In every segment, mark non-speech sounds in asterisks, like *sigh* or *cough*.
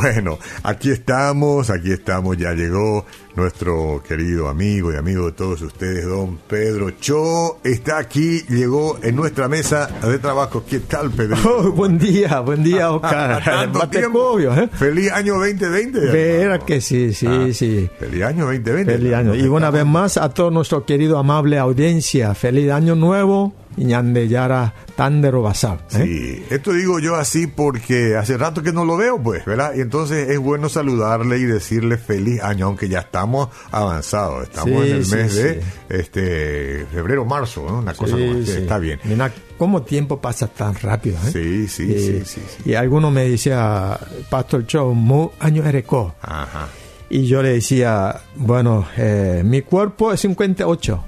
Bueno, aquí estamos, aquí estamos, ya llegó nuestro querido amigo y amigo de todos ustedes, don Pedro Cho, está aquí, llegó en nuestra mesa de trabajo. ¿Qué tal, Pedro? *laughs* Oh, buen día, buen día, Oscar. *laughs* Tanto tiempo. ¿eh? Feliz año 2020. Verá que sí, sí, Ah, sí. Feliz año 2020. Feliz año. Y una vez más a todo nuestro querido amable audiencia, feliz año nuevo yara tandero basal. ¿eh? Sí, esto digo yo así porque hace rato que no lo veo, pues, ¿verdad? Y entonces es bueno saludarle y decirle feliz año, aunque ya estamos avanzados, estamos Sí, en el sí, mes de este febrero, marzo, ¿no? Una cosa como está bien. Mira cómo tiempo pasa tan rápido. ¿eh? Sí, sí, Y- sí, sí, sí. Y alguno me decía, Pastor Cho, mu año ereco. Ajá. Y yo le decía, bueno, eh, mi cuerpo es 58,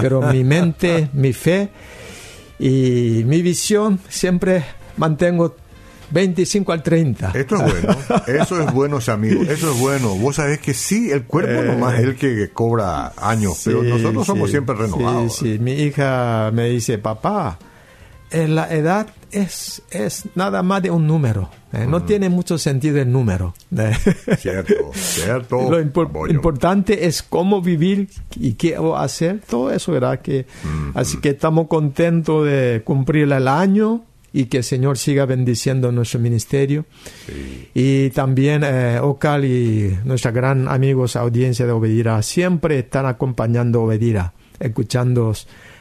pero mi *laughs* mente, mi fe y mi visión siempre mantengo 25 al 30. Esto es bueno, eso es bueno, amigo, eso es bueno. Vos sabés que sí, el cuerpo nomás es el que cobra años, pero Eh. Nosotros somos sí, siempre renovados. Sí, sí. Mi hija me dice, papá, eh, la edad es, es nada más de un número. eh, Mm. No tiene mucho sentido el número. *laughs* eh. Cierto, cierto. Lo impor- Apoyo. importante es cómo vivir y qué hacer, todo eso, ¿verdad? Que, Mm-hmm. Así que estamos contentos de cumplir el año y que el Señor siga bendiciendo nuestro ministerio. Y también eh, Ocal y nuestra gran amigos, audiencia de Obedira, siempre están acompañando Obedira, escuchando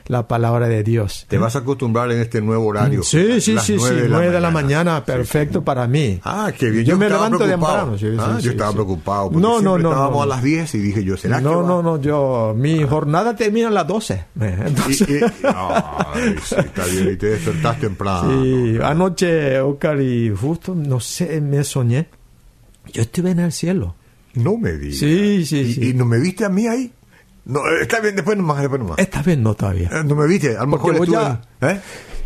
la palabra de Dios. Te vas a acostumbrar en este nuevo horario. Sí, sí, sí, sí, nueve 9 de la mañana, perfecto para mí. Ah, qué bien. Yo, me estaba levanto preocupado. temprano. sí, sí, Ah, sí, yo estaba sí. preocupado. Porque No, no, no. Estábamos no. a las 10 y dije yo, ¿será que No, no, no, yo, mi jornada termina a las 12. eh, *laughs* Y- *laughs* Entonces, y- ay, sí, está bien. Y te despertás temprano. sí, anoche, Oscar, y justo, no sé, me soñé. Yo estuve en el cielo. No me digas. Sí, sí, ¿Y, sí. y no me viste a mí ahí? No, eh, está bien, después nomás, después nomás. Esta vez no todavía. Eh, No me viste, a lo mejor estuve ya- ¿eh?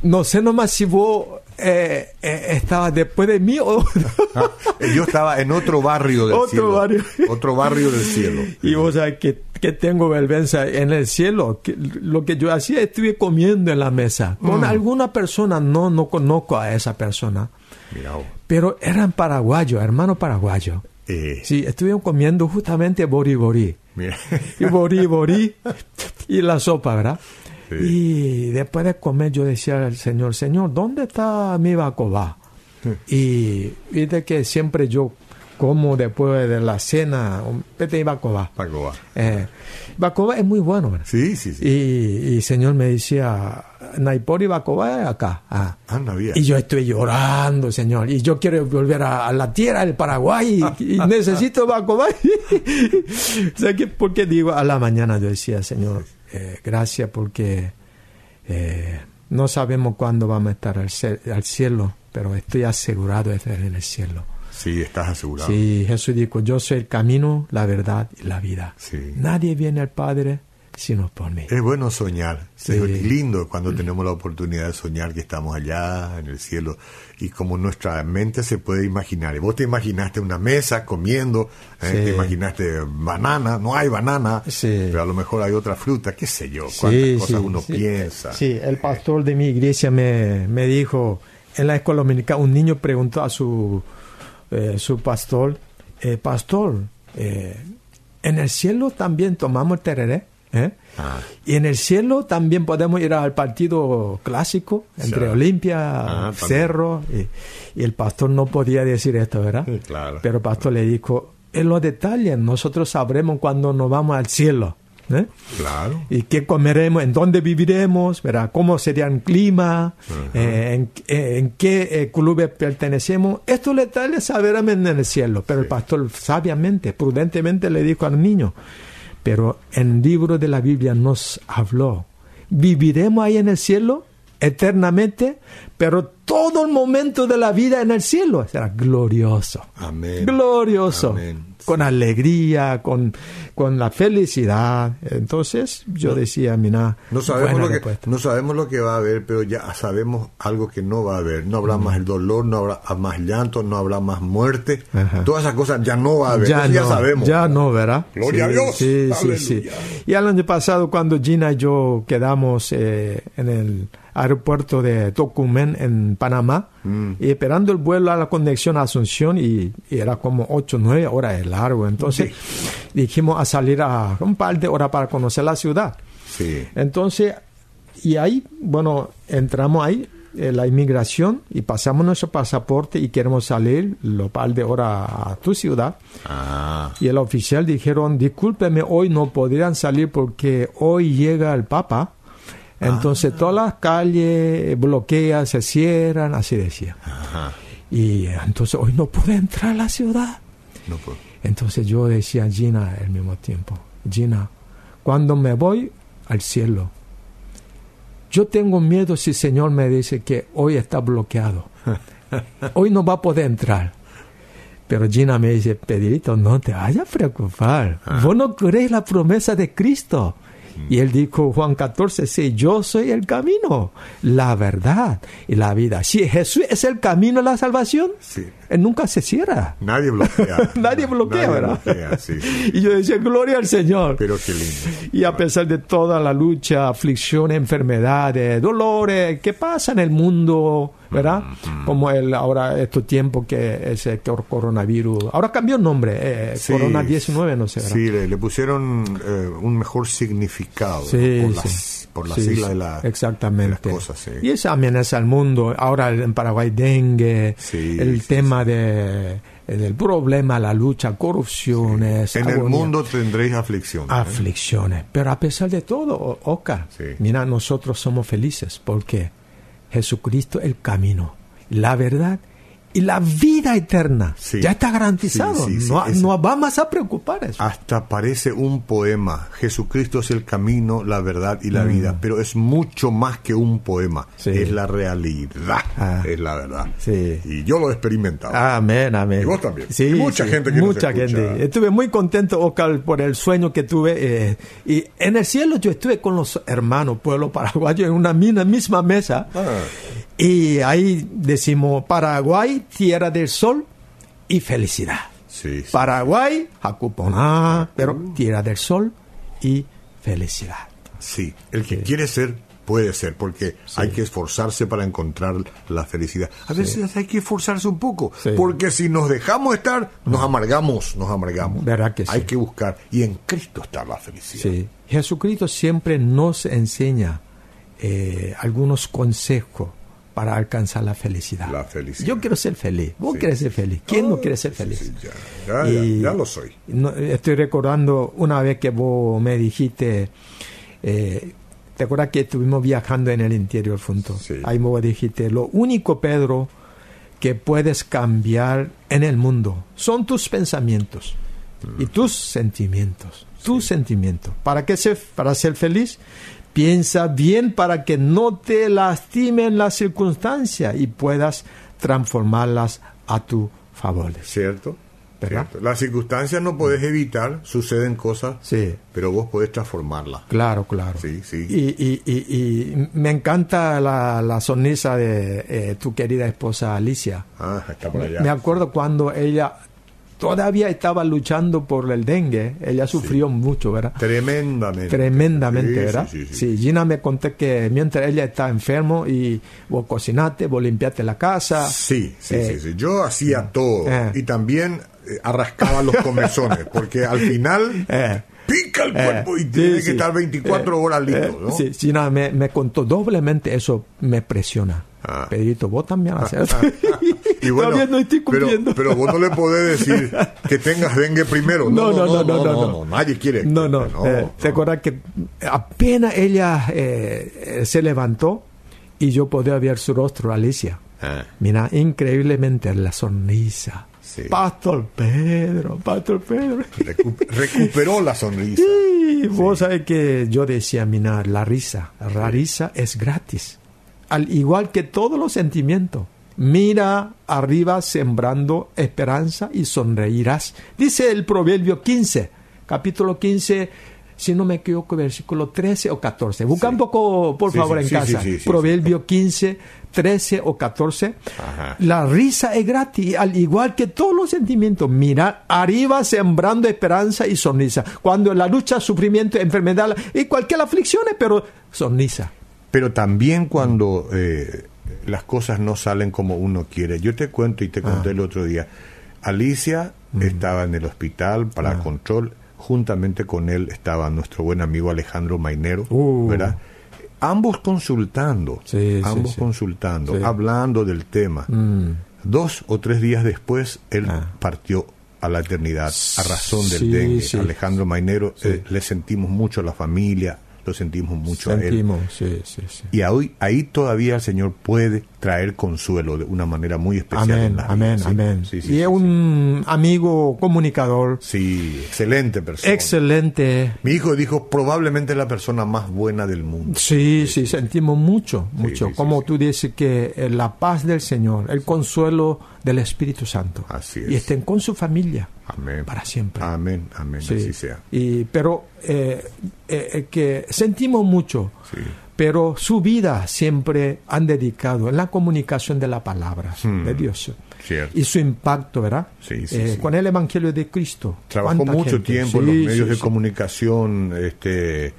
No sé nomás si vos eh, eh, estabas después de mí o... *laughs* Ah, eh, yo estaba en otro barrio del Otro cielo. barrio. Otro barrio del cielo. Y vos sabés que, que tengo vergüenza en el cielo. que lo que yo hacía, estuve comiendo en la mesa. Con Mm. alguna persona, no, no conozco a esa persona. Vos. Pero eran paraguayos, hermanos paraguayos. Sí, estuvieron comiendo justamente bori bori. Mira. *laughs* Y bori bori y la sopa, ¿verdad? Sí. Y después de comer yo decía al Señor, Señor, ¿dónde está mi bacobá? Y viste que siempre yo como después de la cena un pete. Paco va. Eh, es muy bueno, ¿verdad? Sí, sí, sí. Y, y el Señor me decía, Naipori bacobá es acá. Ah. Anda bien. Y yo estoy llorando, señor. Y yo quiero volver a, a la tierra del Paraguay y, y *laughs* necesito Bacobay. o sea, que, ¿Por qué digo a la mañana? Yo decía, Señor, eh, gracias porque eh, no sabemos cuándo vamos a estar al, al cielo, pero estoy asegurado de estar en el cielo. Sí, estás asegurado. Sí, Jesús dijo, yo soy el camino, la verdad y la vida. Sí. Nadie viene al Padre sino por mí. Es bueno soñar. Sí. Es lindo cuando tenemos la oportunidad de soñar que estamos allá en el cielo y como nuestra mente se puede imaginar. Vos te imaginaste una mesa comiendo, ¿eh? Sí. te imaginaste banana, no hay banana, Sí. pero a lo mejor hay otra fruta, qué sé yo, cuántas cosas uno piensa. Sí, el pastor de mi iglesia me, me dijo, en la escuela dominical, un niño preguntó a su, eh, su pastor, eh, pastor, eh, ¿en el cielo también tomamos tereré? Ah. Y en el cielo también podemos ir al partido clásico entre Sí. Olimpia, Ah. Cerro. Y, y el pastor no podía decir esto, ¿verdad? Claro. Pero el pastor le dijo, en los detalles nosotros sabremos cuando nos vamos al cielo. ¿Eh? Claro. y qué comeremos, en dónde viviremos, ¿verdad? cómo sería el clima, eh, en, eh, en qué clubes pertenecemos. Estos detalles sabremos en el cielo, pero el pastor sabiamente, prudentemente le dijo al niño, pero en el libro de la Biblia nos habló, viviremos ahí en el cielo eternamente, pero todo el momento de la vida en el cielo será glorioso. Amén. Glorioso. Amén. Con alegría, con, con la felicidad. Entonces yo decía, mira, no sabemos, lo que, no sabemos lo que va a haber, pero ya sabemos algo que no va a haber. No habrá más el dolor, no habrá más llanto, no habrá más muerte. Todas esas cosas ya no va a haber. Ya, no, sabemos. Ya no, ¿verdad? Gloria a Dios. Sí, sí, sí. Y el año pasado cuando Gina y yo quedamos eh, en el aeropuerto de Tocumen en Panamá mm. y esperando el vuelo a la conexión a Asunción y, era como 8 9 horas de largo. Entonces dijimos a salir a un par de horas para conocer la ciudad. Sí. Entonces, y ahí, bueno, entramos ahí en eh, la inmigración y pasamos nuestro pasaporte y queremos salir lo par de horas a tu ciudad. Ah. Y el oficial dijeron, discúlpeme, hoy no podrían salir porque hoy llega el Papa entonces ah. todas las calles bloquean, se cierran, así decía. Y entonces hoy no pude entrar a la ciudad. No puedo. Entonces yo decía a Gina al mismo tiempo, Gina, cuando me voy al cielo, yo tengo miedo si el Señor me dice que hoy está bloqueado. *laughs* hoy no va a poder entrar. Pero Gina me dice, Pedrito, no te vayas a preocupar. Ah. Vos no crees la promesa de Cristo. Y él dijo, Juan 14, sí, yo soy el camino, la verdad y la vida. Si Jesús es el camino de la salvación, él nunca se cierra. Nadie bloquea. *laughs* nadie bloquea, ¿verdad? Y yo decía, gloria al Señor. Pero qué lindo. Y a pesar de toda la lucha, aflicción, enfermedades, dolores que pasa en el mundo, ¿verdad? Como el, ahora estos tiempos que es el coronavirus. Ahora cambió el nombre, eh, Corona 19, no sé. Sí, le, pusieron eh, un mejor significado por, las, por la sigla de, la, exactamente. las cosas. Y esa amenaza al mundo. Ahora en Paraguay dengue, el tema de del problema, la lucha, corrupciones. En el mundo tendréis aflicciones. ¿eh? Aflicciones. Pero a pesar de todo, Oca, mira, nosotros somos felices porque Jesucristo el camino, la verdad y la vida eterna. Ya está garantizado. no, no, vamos a preocupar eso. Hasta parece un poema. Jesucristo es el camino, la verdad y la mm. vida. Pero es mucho más que un poema. Es la realidad. Ah. Es la verdad. Y yo lo he experimentado. Amén, amén. Y vos también. y mucha gente que Mucha gente. Estuve muy contento, Oscar, por el sueño que tuve. Eh, y en el cielo yo estuve con los hermanos, pueblo paraguayo, en una misma mesa. Ah. Y ahí decimos Paraguay, tierra del sol y felicidad. Paraguay, Jacuponá, pero uh. tierra del sol y felicidad. Sí, el que quiere ser puede ser, porque hay que esforzarse para encontrar la felicidad. A veces hay que esforzarse un poco, porque si nos dejamos estar, nos amargamos, nos amargamos. ¿Verdad que hay que buscar, y en Cristo está la felicidad. Jesucristo siempre nos enseña eh, algunos consejos para alcanzar la felicidad. La felicidad. Yo quiero ser feliz. ¿Vos querés ser feliz? ¿Quién no quiere ser feliz? ya, ya, lo soy. estoy recordando una vez que vos me dijiste, eh, ¿te acuerdas que estuvimos viajando en el interior juntos? Sí. Ahí vos dijiste, lo único, Pedro, que puedes cambiar en el mundo son tus pensamientos y mm. tus sentimientos. Tus sentimientos. ¿Para qué ser, para ser feliz? Piensa bien para que no te lastimen las circunstancias y puedas transformarlas a tu favor. ¿Cierto? Las circunstancias no puedes evitar, suceden cosas, sí. pero vos podés transformarlas. Claro, claro. Sí, sí. Y, y, y, me encanta la, la sonrisa de eh, tu querida esposa Alicia. Ah, está por allá. Me acuerdo cuando ella todavía estaba luchando por el dengue. Ella sufrió mucho, ¿verdad? Tremendamente. Tremendamente, ¿verdad? Sí, Gina me conté que mientras ella está enfermo y vos cocinaste, vos limpiaste la casa. Sí, sí, sí, sí. Yo hacía eh, todo. Eh. Y también eh, arrascaba los comezones, *laughs* porque al final... pica el cuerpo y tiene que estar 24 horas listo, ¿no? Sí, Gina me, me contó doblemente, eso me presiona. Ah. Pedrito, vos también haces y bueno, no estoy cumpliendo. Pero, vos no le podés decir que tengas dengue primero. No, no, no, no, no, no, nadie quiere. No, no. Eh, ¿Te acuerdas que apenas ella eh, se levantó y yo podía ver su rostro, Alicia? Ah. Mira, increíblemente la sonrisa. Pastor Pedro, Pastor Pedro. recuperó la sonrisa. *laughs* Sí, vos sabés que yo decía, mira, la risa, la risa es gratis al igual que todos los sentimientos. Mira arriba sembrando esperanza y sonreirás. Dice el Proverbio 15, capítulo 15, si no me equivoco, versículo 13 o 14. Busca un poco, por Sí, favor, sí, en casa. Proverbio 15, 13 o 14. Ajá. La risa es gratis, al igual que todos los sentimientos. Mira, arriba sembrando esperanza y sonrisa. Cuando la lucha, sufrimiento, enfermedad y cualquier aflicción, pero sonrisa. Pero también cuando eh, las cosas no salen como uno quiere. Yo te cuento y te conté Ah. el otro día. Alicia Mm. estaba en el hospital para Ah. control. Juntamente con él estaba nuestro buen amigo Alejandro Mainero, Uh. ¿verdad? Ambos consultando, Sí, ambos sí. consultando, hablando del tema. Mm. Dos o tres días después, él Ah. partió a la eternidad a razón del dengue. Alejandro Mainero, eh, le sentimos mucho a la familia, lo sentimos mucho a él. Sentimos, sí, sí, sí. Y ahí, ahí todavía el Señor puede traer consuelo de una manera muy especial. en Amén, la amén, vida. Sí, amén. sí, sí, y es un amigo comunicador Sí, excelente persona. excelente. Mi hijo dijo, probablemente la persona más buena del mundo. Sí, sí, sentimos mucho, mucho. Como tú dices que eh, la paz del Señor, el consuelo del Espíritu Santo. Así es. Y estén con su familia Amén. para siempre. Amén, amén, Sí. así sea. Y, pero eh, eh, que sentimos mucho, Sí. Pero su vida siempre han dedicado en la comunicación de la palabra Hmm. de Dios. Cierto. Y su impacto, ¿verdad? Sí, sí, Eh, sí. Con el Evangelio de Cristo. Trabajó ¿Cuánta mucho gente? tiempo en los medios de comunicación este,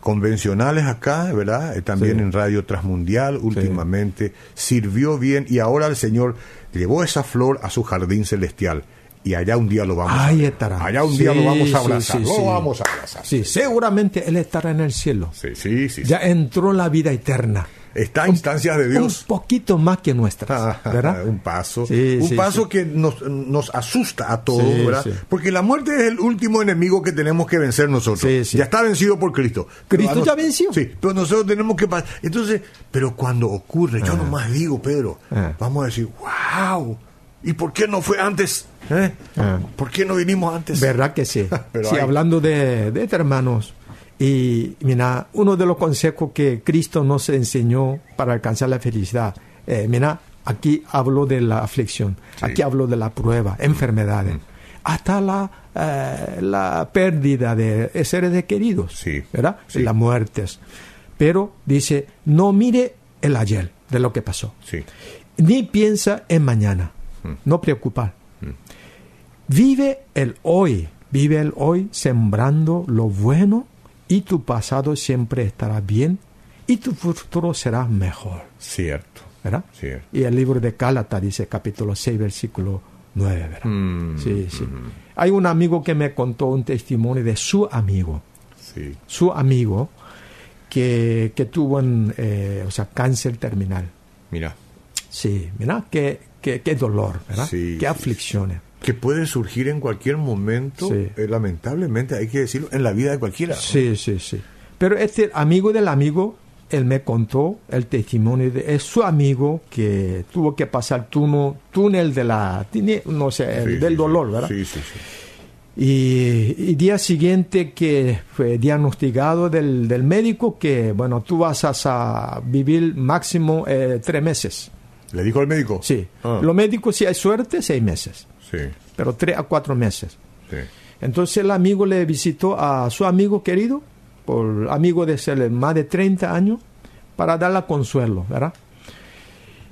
convencionales acá, ¿verdad? Eh, También en Radio Transmundial últimamente. Sirvió bien y ahora el Señor llevó esa flor a su jardín celestial. Y allá un día lo vamos a Ahí ver. estará. Allá un día lo vamos a abrazar. sí, lo vamos a abrazar. Sí, seguramente Él estará en el cielo. Sí, sí, sí. Ya entró en la vida eterna. Está a instancias de Dios. Un poquito más que nuestras, ¿verdad? *laughs* un paso, Sí, un paso que nos, nos asusta a todos, Sí, ¿verdad? Porque la muerte es el último enemigo que tenemos que vencer nosotros. Sí, sí. Ya está vencido por Cristo. Cristo a nos- ya venció. Sí, pero nosotros tenemos que pasar. Entonces, pero cuando ocurre, yo nomás digo, Pedro, Ah. vamos a decir, wow, ¿y por qué no fue antes? ¿Eh? Ah. ¿Por qué no vinimos antes? ¿Verdad que sí? *laughs* Pero sí, hay- hablando de, de estos hermanos. Y mira, uno de los consejos que Cristo nos enseñó para alcanzar la felicidad. eh, mira, aquí hablo de la aflicción, Sí. aquí hablo de la prueba, enfermedades, hasta la, eh, la pérdida de seres queridos, Sí, ¿verdad? sí. Las muertes. Pero dice, no mire el ayer de lo que pasó ni piensa en mañana. No preocupar. Vive el hoy. Vive el hoy sembrando lo bueno y tu pasado siempre estará bien y tu futuro será mejor. cierto, ¿Verdad? cierto. Y el libro de Cálata dice capítulo 6 versículo 9, ¿verdad? Mm, sí, sí. Hay un amigo que me contó un testimonio de su amigo, Sí, su amigo que, que tuvo un, eh, o sea, cáncer terminal. mira, Sí, mira, qué, qué, qué dolor, ¿verdad? Sí, qué sí, aflicciones. Que puede surgir en cualquier momento, Sí. eh, lamentablemente, hay que decirlo, en la vida de cualquiera. ¿no? Sí, sí, sí. Pero este amigo del amigo, él me contó el testimonio de es su amigo que tuvo que pasar túnel, túnel de la, no sé, el- Sí, del sí, dolor. ¿verdad? Sí, sí, sí. Y, y día siguiente que fue diagnosticado del, del médico que, bueno, tú vas a, vivir máximo eh, tres meses. ¿Le dijo al médico? Sí. Ah, Los médicos, si hay suerte, seis meses. sí, Pero tres a cuatro meses. sí. Entonces el amigo le visitó a su amigo querido, por amigo de ser más de 30 años, para darle consuelo, ¿verdad?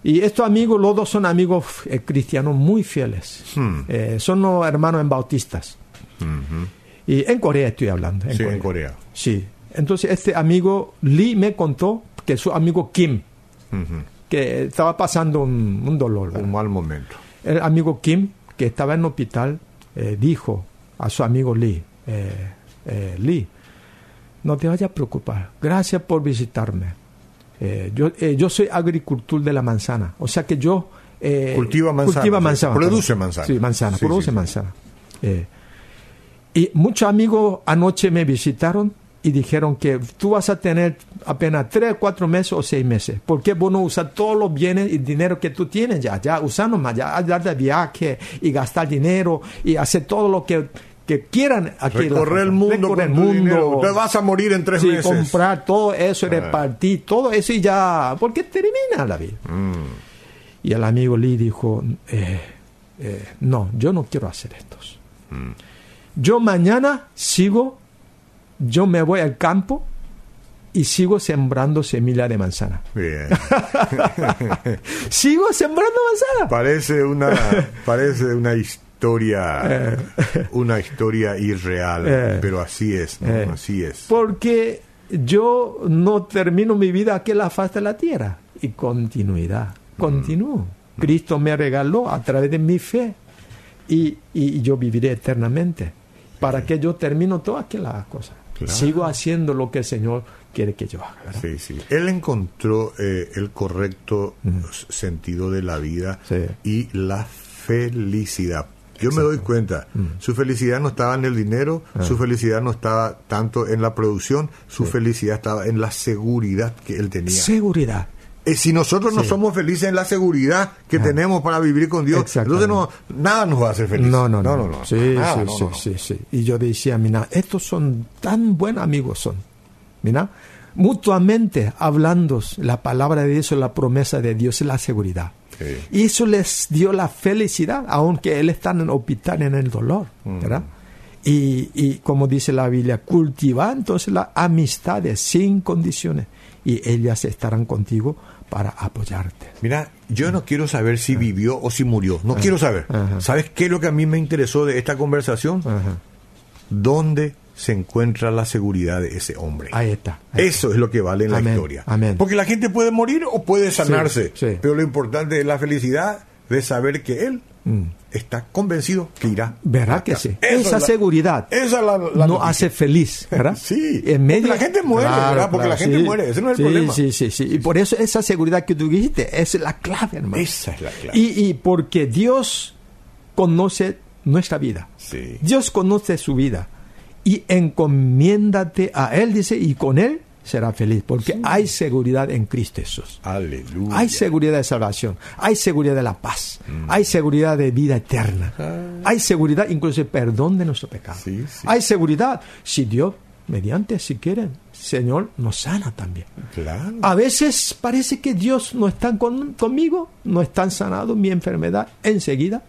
Y estos amigos, los dos son amigos eh, cristianos muy fieles. Hmm. Eh, son los hermanos en bautistas. Ujú. Y en Corea estoy hablando. Sí, en Corea. Sí. Entonces este amigo Lee me contó que su amigo Kim, Ujú. Que estaba pasando un, un dolor, ¿verdad? Un mal momento. El amigo Kim, que estaba en el hospital, eh, dijo a su amigo Lee, eh, eh, Lee, no te vayas a preocupar, gracias por visitarme. Eh, yo, yo soy agricultor de la manzana, o sea que yo... eh, Cultiva manzana, cultiva manzana, produce manzana. Sí, manzana, Sí, produce sí, manzana. Y muchos amigos anoche me visitaron y dijeron que tú vas a tener apenas tres, cuatro meses o seis meses. ¿Por qué vos no usas todos los bienes y dinero que tú tienes ya? Ya usando más, ya dar de viaje y gastar dinero y hacer todo lo que, que quieran aquí. Recorrer el mundo Recorrer con tu dinero. Te vas a morir en tres Sí, meses. comprar todo eso, Ah. repartir todo eso y ya. Porque termina la vida. Mm. Y el amigo Lee dijo, eh, eh, no, yo no quiero hacer esto. Mm. Yo mañana sigo, yo me voy al campo y sigo sembrando semilla de manzana. Bien. *laughs* sigo sembrando manzana. Parece una, *laughs* parece una historia, una historia irreal, Eh. pero así es, ¿no? Eh. Así es. Porque yo no termino mi vida aquí en la faz de la tierra. Y continuidad, continúo. Cristo me regaló a través de mi fe y, y yo viviré eternamente. ¿Para que yo termino todas las cosas? Claro. Sigo haciendo lo que el Señor quiere que yo haga. ¿verdad? Sí, sí. Él encontró eh, el correcto sentido de la vida Sí. y la felicidad. Yo me doy cuenta, su felicidad no estaba en el dinero, su felicidad no estaba tanto en la producción, su felicidad estaba en la seguridad que él tenía. Seguridad. Eh, si nosotros no somos felices en la seguridad que tenemos para vivir con Dios, entonces no, nada nos va a hacer felices. No, no, no. no, no, Sí, nada, sí, sí. Y yo decía, mira, estos son tan buenos amigos son. Mira, mutuamente hablando, la palabra de Dios, la promesa de Dios es la seguridad. Sí. Y eso les dio la felicidad, aunque él está en el hospital en el dolor, Mm. ¿verdad? Y, y como dice la Biblia, cultiva entonces las amistades sin condiciones y ellas estarán contigo para apoyarte. Mira, yo no quiero saber si vivió o si murió. No quiero saber. Ajá. ¿Sabes qué es lo que a mí me interesó de esta conversación? Ajá. ¿Dónde se encuentra la seguridad de ese hombre? Ahí está. ahí Eso es lo que vale en la historia. amén. Porque la gente puede morir o puede sanarse. sí. Pero lo importante es la felicidad de saber que él Mm. Está convencido que irá. ¿Verdad a que sí? Esa es la- seguridad Esa es la, la no hace feliz, ¿verdad? *laughs* Sí, En porque la gente muere, ¿verdad? Porque la gente muere, ese no es el sí, problema. Sí, sí, sí. Y por eso esa seguridad que tú dijiste es la clave, hermano. Esa es la clave. Y, y porque Dios conoce nuestra vida. Sí. Dios conoce su vida. Y encomiéndate a Él, dice, y con Él será feliz. Porque hay seguridad en Cristo Jesús. Aleluya. Hay seguridad de salvación, hay seguridad de la paz, Mm. hay seguridad de vida eterna, hay seguridad incluso de perdón de nuestro pecado. Ah. Sí, sí. Hay seguridad si Dios, mediante, si quieren, Señor, nos sana también. Claro. A veces parece que Dios no está con- conmigo, no está sanado mi enfermedad enseguida.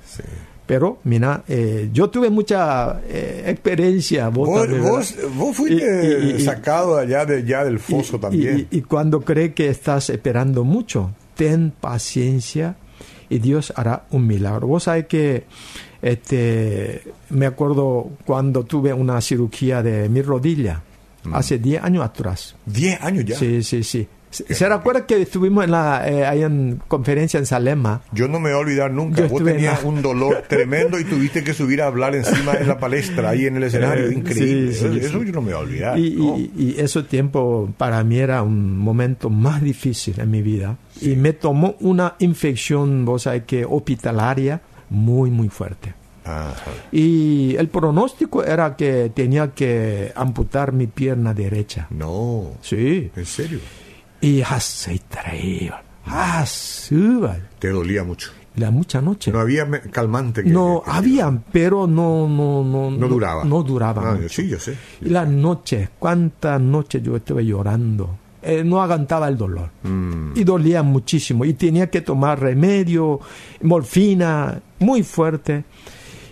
Pero, mira, eh, yo tuve mucha eh, experiencia. Vos, Vos, también, vos, fuiste Y- sacado allá de, ya del foso y- también. Y, cuando cree que estás esperando mucho, ten paciencia y Dios hará un milagro. Vos sabés que este, me acuerdo cuando tuve una cirugía de mi rodilla, hace 10 años atrás. Diez años ya. Sí, sí, sí. ¿Se recuerda que estuvimos en la, eh, ahí en conferencia en Salema? Yo no me voy a olvidar nunca. Yo Vos tenías la- un dolor *laughs* tremendo y tuviste que subir a hablar encima en la palestra, ahí en el escenario. Eh, Increíble. sí, sí, eso sí. yo no me voy a olvidar. Y, ¿no? y, y ese tiempo para mí era un momento más difícil en mi vida. Y me tomó una infección, vos sabés que hospitalaria, muy, muy fuerte. Ajá. Y el pronóstico era que tenía que amputar mi pierna derecha. No, Sí. en serio. Y así, Te dolía mucho. La mucha noche. No había calmante. que- No, que- había, pero no, no, no, No duraba. No, duraba. Ah, mucho. sí, yo sé. Y las noches, cuántas noches yo estuve llorando. Eh, no aguantaba el dolor. Mm. Y dolía muchísimo. Y tenía que tomar remedio, morfina, muy fuerte.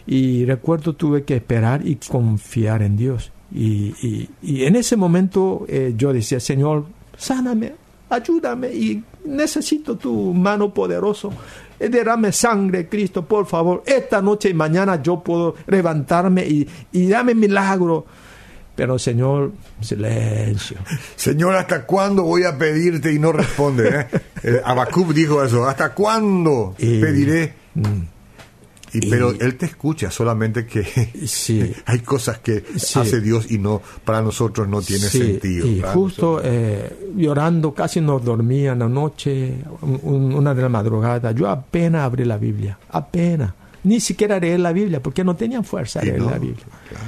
Y recuerdo tuve que esperar y confiar en Dios. Y, y- y en ese momento eh, yo decía, Señor, sáname, ayúdame y necesito tu mano poderoso. Eh, Derrame sangre, Cristo, por favor. Esta noche y mañana yo puedo levantarme y, y dame milagro. Pero Señor, silencio. Señor, ¿hasta cuándo voy a pedirte y no responde? eh? *laughs* Eh, Habacuc dijo eso. ¿Hasta cuándo Y- pediré? Mm, Y, pero él te escucha, solamente que *laughs* Sí. *laughs* hay cosas que Sí. hace Dios y no para nosotros no tiene Sí, sentido. Y justo eh, llorando, casi no dormía en la noche, un- un- una de la madrugada. Yo apenas abrí la Biblia, apenas. Ni siquiera leer la Biblia, porque no tenía fuerza de leer no, la Biblia. claro.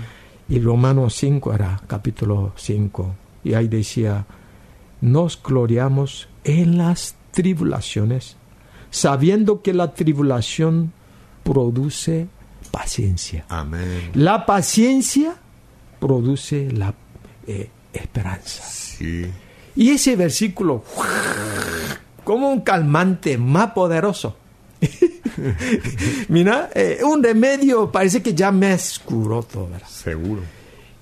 Y Romanos 5 era capítulo 5. Y ahí decía, nos gloriamos en las tribulaciones, sabiendo que la tribulación produce paciencia. Amén. La paciencia produce la eh, esperanza. Sí. Y ese versículo, como un calmante más poderoso, *laughs* Mira, eh, un remedio parece que ya me curó todo, ¿verdad? Seguro.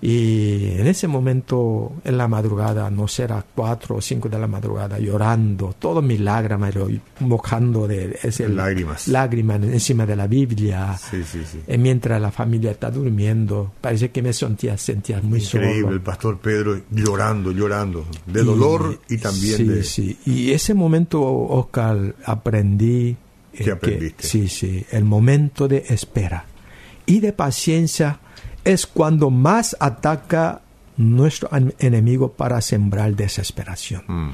Y en ese momento, en la madrugada, no será cuatro o cinco de la madrugada, llorando, todo mis lágrimas, mojando de ese, lágrimas. lágrimas encima de la Biblia. Sí, sí, sí. Y mientras la familia está durmiendo, parece que me sentía, sentía muy Increíble, solo. el pastor Pedro llorando, llorando, de dolor y, también sí, de... Sí, Y ese momento, Oscar, aprendí... ¿Qué aprendiste? Que, sí, sí, el momento de espera y de paciencia es cuando más ataca nuestro enemigo para sembrar desesperación. Mm.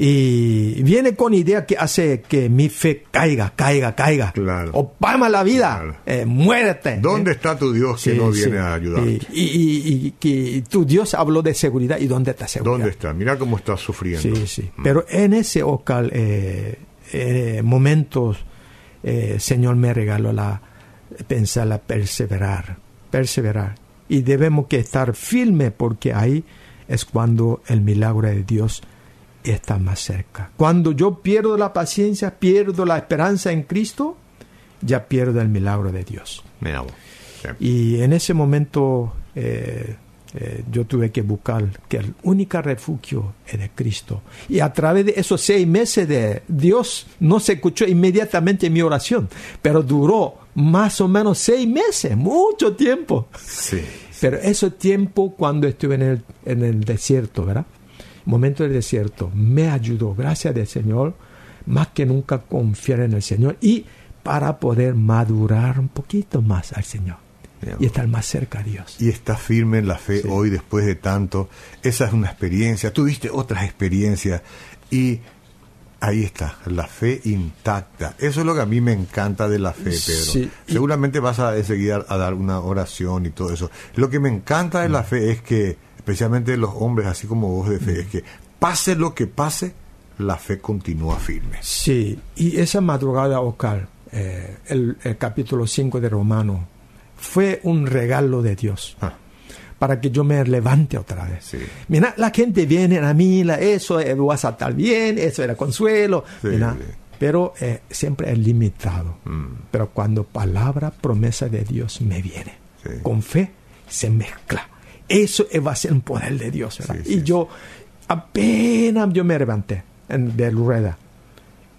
Y viene con idea que hace que mi fe caiga, caiga, caiga. Claro. Opama la vida, Claro. eh, muérete. ¿Dónde Eh, está tu Dios que sí, no viene sí. a ayudarte? Y, y- tu Dios habló de seguridad. ¿Y dónde está seguridad? ¿Dónde está? Mira cómo estás sufriendo. Sí, sí. Pero en ese Ocal, eh, eh, momentos, Señor me regaló la pensar, la perseverar, perseverar. Y debemos que estar firme porque ahí es cuando el milagro de Dios está más cerca. Cuando yo pierdo la paciencia, pierdo la esperanza en Cristo, ya pierdo el milagro de Dios. Sí. Y en ese momento eh, eh, yo tuve que buscar que el único refugio es de Cristo. Y a través de esos seis meses de Dios no se escuchó inmediatamente mi oración, pero duró más o menos seis meses, mucho tiempo. Sí. Pero ese tiempo cuando estuve en el, en el desierto, ¿verdad? Momento del desierto, me ayudó, gracias del Señor, más que nunca confiar en el Señor y para poder madurar un poquito más al Señor y estar más cerca a Dios. Y estás firme en la fe Sí. hoy después de tanto. Esa es una experiencia. Tuviste otras experiencias y ahí está, la fe intacta. Eso es lo que a mí me encanta de la fe, Pedro. Sí, Seguramente vas a enseguida a dar una oración y todo eso. Lo que me encanta de la fe es que, especialmente los hombres así como vos de fe, es que pase lo que pase, la fe continúa firme. Sí, y esa madrugada, Oscar, eh, el, el capítulo 5 de Romano, fue un regalo de Dios Ah, para que yo me levante otra vez. sí. Mira, la gente viene a mí, la- eso vas a estar bien, eso era consuelo, Sí, mira, sí. pero eh, siempre es limitado. Mm, Pero cuando palabra, promesa de Dios me viene, con fe se mezcla. Eso va a ser un poder de Dios, y yo apenas yo me levanté en, de rueda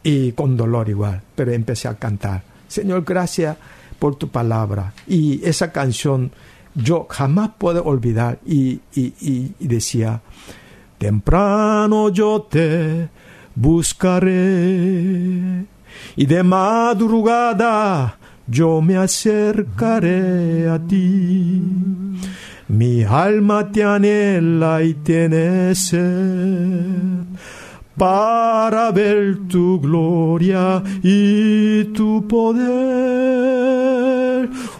y con dolor igual, pero empecé a cantar. Señor, gracias por tu palabra. Y esa canción yo jamás puedo olvidar y, decía, temprano yo te buscaré y de madrugada yo me acercaré a ti. Mi alma te anhela y tiene sed para ver tu gloria y tu poder.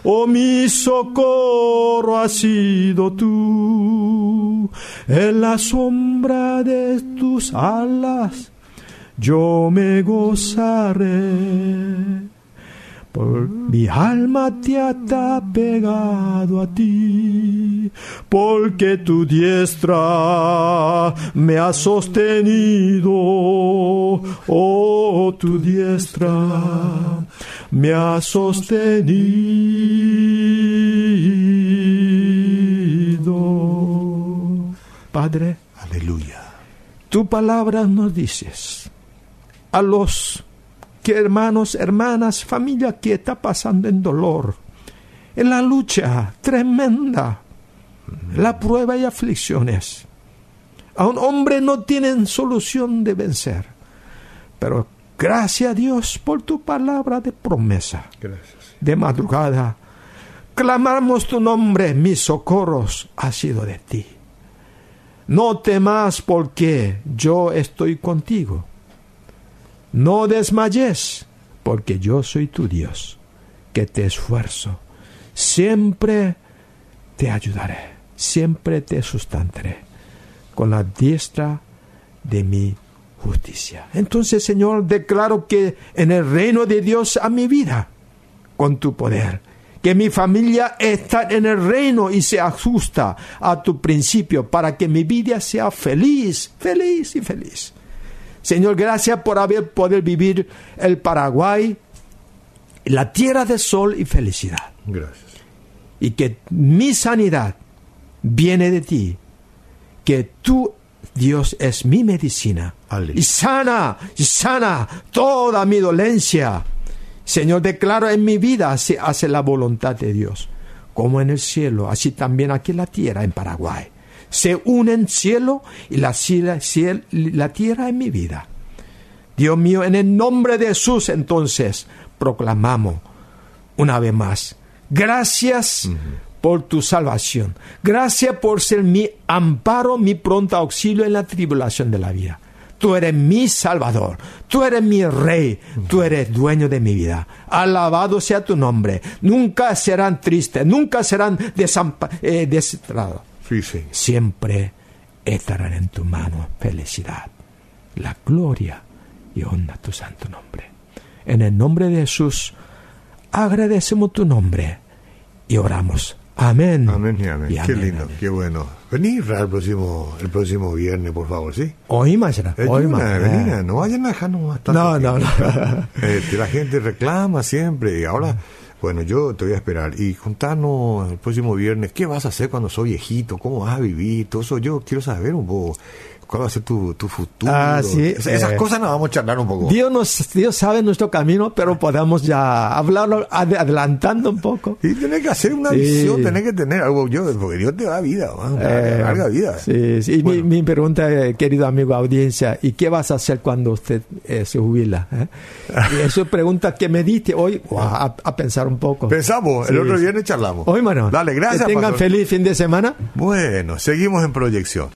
Oh, mi socorro ha sido tú, en la sombra de tus alas yo me gozaré. Por mi alma te está pegado a ti, porque tu diestra me ha sostenido, oh tu diestra me ha sostenido. Padre, Aleluya. tu palabra nos dices a los que hermanos, hermanas, familia que está pasando en dolor, en la lucha tremenda, la prueba y aflicciones. A un hombre no tienen solución de vencer, pero gracias a Dios por tu palabra de promesa Gracias. de madrugada. Clamamos tu nombre, mis socorros ha sido de ti. No temas porque yo estoy contigo. No desmayes porque yo soy tu Dios, que te esfuerzo. Siempre te ayudaré, siempre te sustentaré con la diestra de mi justicia. Entonces, Señor, declaro que en el reino de Dios a mi vida, con tu poder, que mi familia está en el reino y se ajusta a tu principio para que mi vida sea feliz, feliz y feliz. Señor, gracias por haber poder vivir el Paraguay la tierra de sol y felicidad. Gracias. Y que mi sanidad viene de ti. Que tú, Dios, es mi medicina. Aleluya. Y sana, y sana toda mi dolencia. Señor, declaro en mi vida se hace la voluntad de Dios, como en el cielo, así también aquí en la tierra, en Paraguay. Se unen cielo y la, cielo- la tierra en mi vida. Dios mío, en el nombre de Jesús, entonces, proclamamos una vez más. Gracias por tu salvación. Gracias por ser mi amparo, mi pronto auxilio en la tribulación de la vida. Tú eres mi Salvador, tú eres mi Rey, tú eres dueño de mi vida. Alabado sea tu nombre. Nunca serán tristes, nunca serán eh, desesperados. Sí, sí. Siempre estarán en tu mano felicidad, la gloria y honra tu santo nombre. En el nombre de Jesús, agradecemos tu nombre y oramos. Amén. Amén y amén. Y qué lindo, amén. qué bueno. Vení Israel, el próximo, el próximo viernes, por favor, ¿sí? Hoy más, será, Eh, hoy más. Eh, no vayan a dejarnos No, no, no. *laughs* Este, la gente reclama siempre y ahora, bueno, yo te voy a esperar y juntarnos el próximo viernes. ¿Qué vas a hacer cuando soy viejito? ¿Cómo vas a vivir? Todo eso yo quiero saber un poco. ¿Cuál va a ser tu, tu futuro? Ah, sí, Es- Esas eh. cosas nos vamos a charlar un poco. Dios, nos, Dios sabe nuestro camino, pero podamos ya hablarlo ad- adelantando un poco. Y tenés que hacer una Sí. visión, tenés que tener algo. Yo, porque Dios te da vida, man, Eh, larga vida. Sí, sí. Y mi, mi pregunta, eh, querido amigo audiencia, ¿y qué vas a hacer cuando usted eh, se jubila? eh? *laughs* Y esa pregunta que me diste hoy, guau, a, a pensar un poco. Pensamos, el Sí, otro viernes charlamos. Hoy, mano. Dale, gracias. Que tengan pastor. feliz fin de semana. Bueno, seguimos en proyección.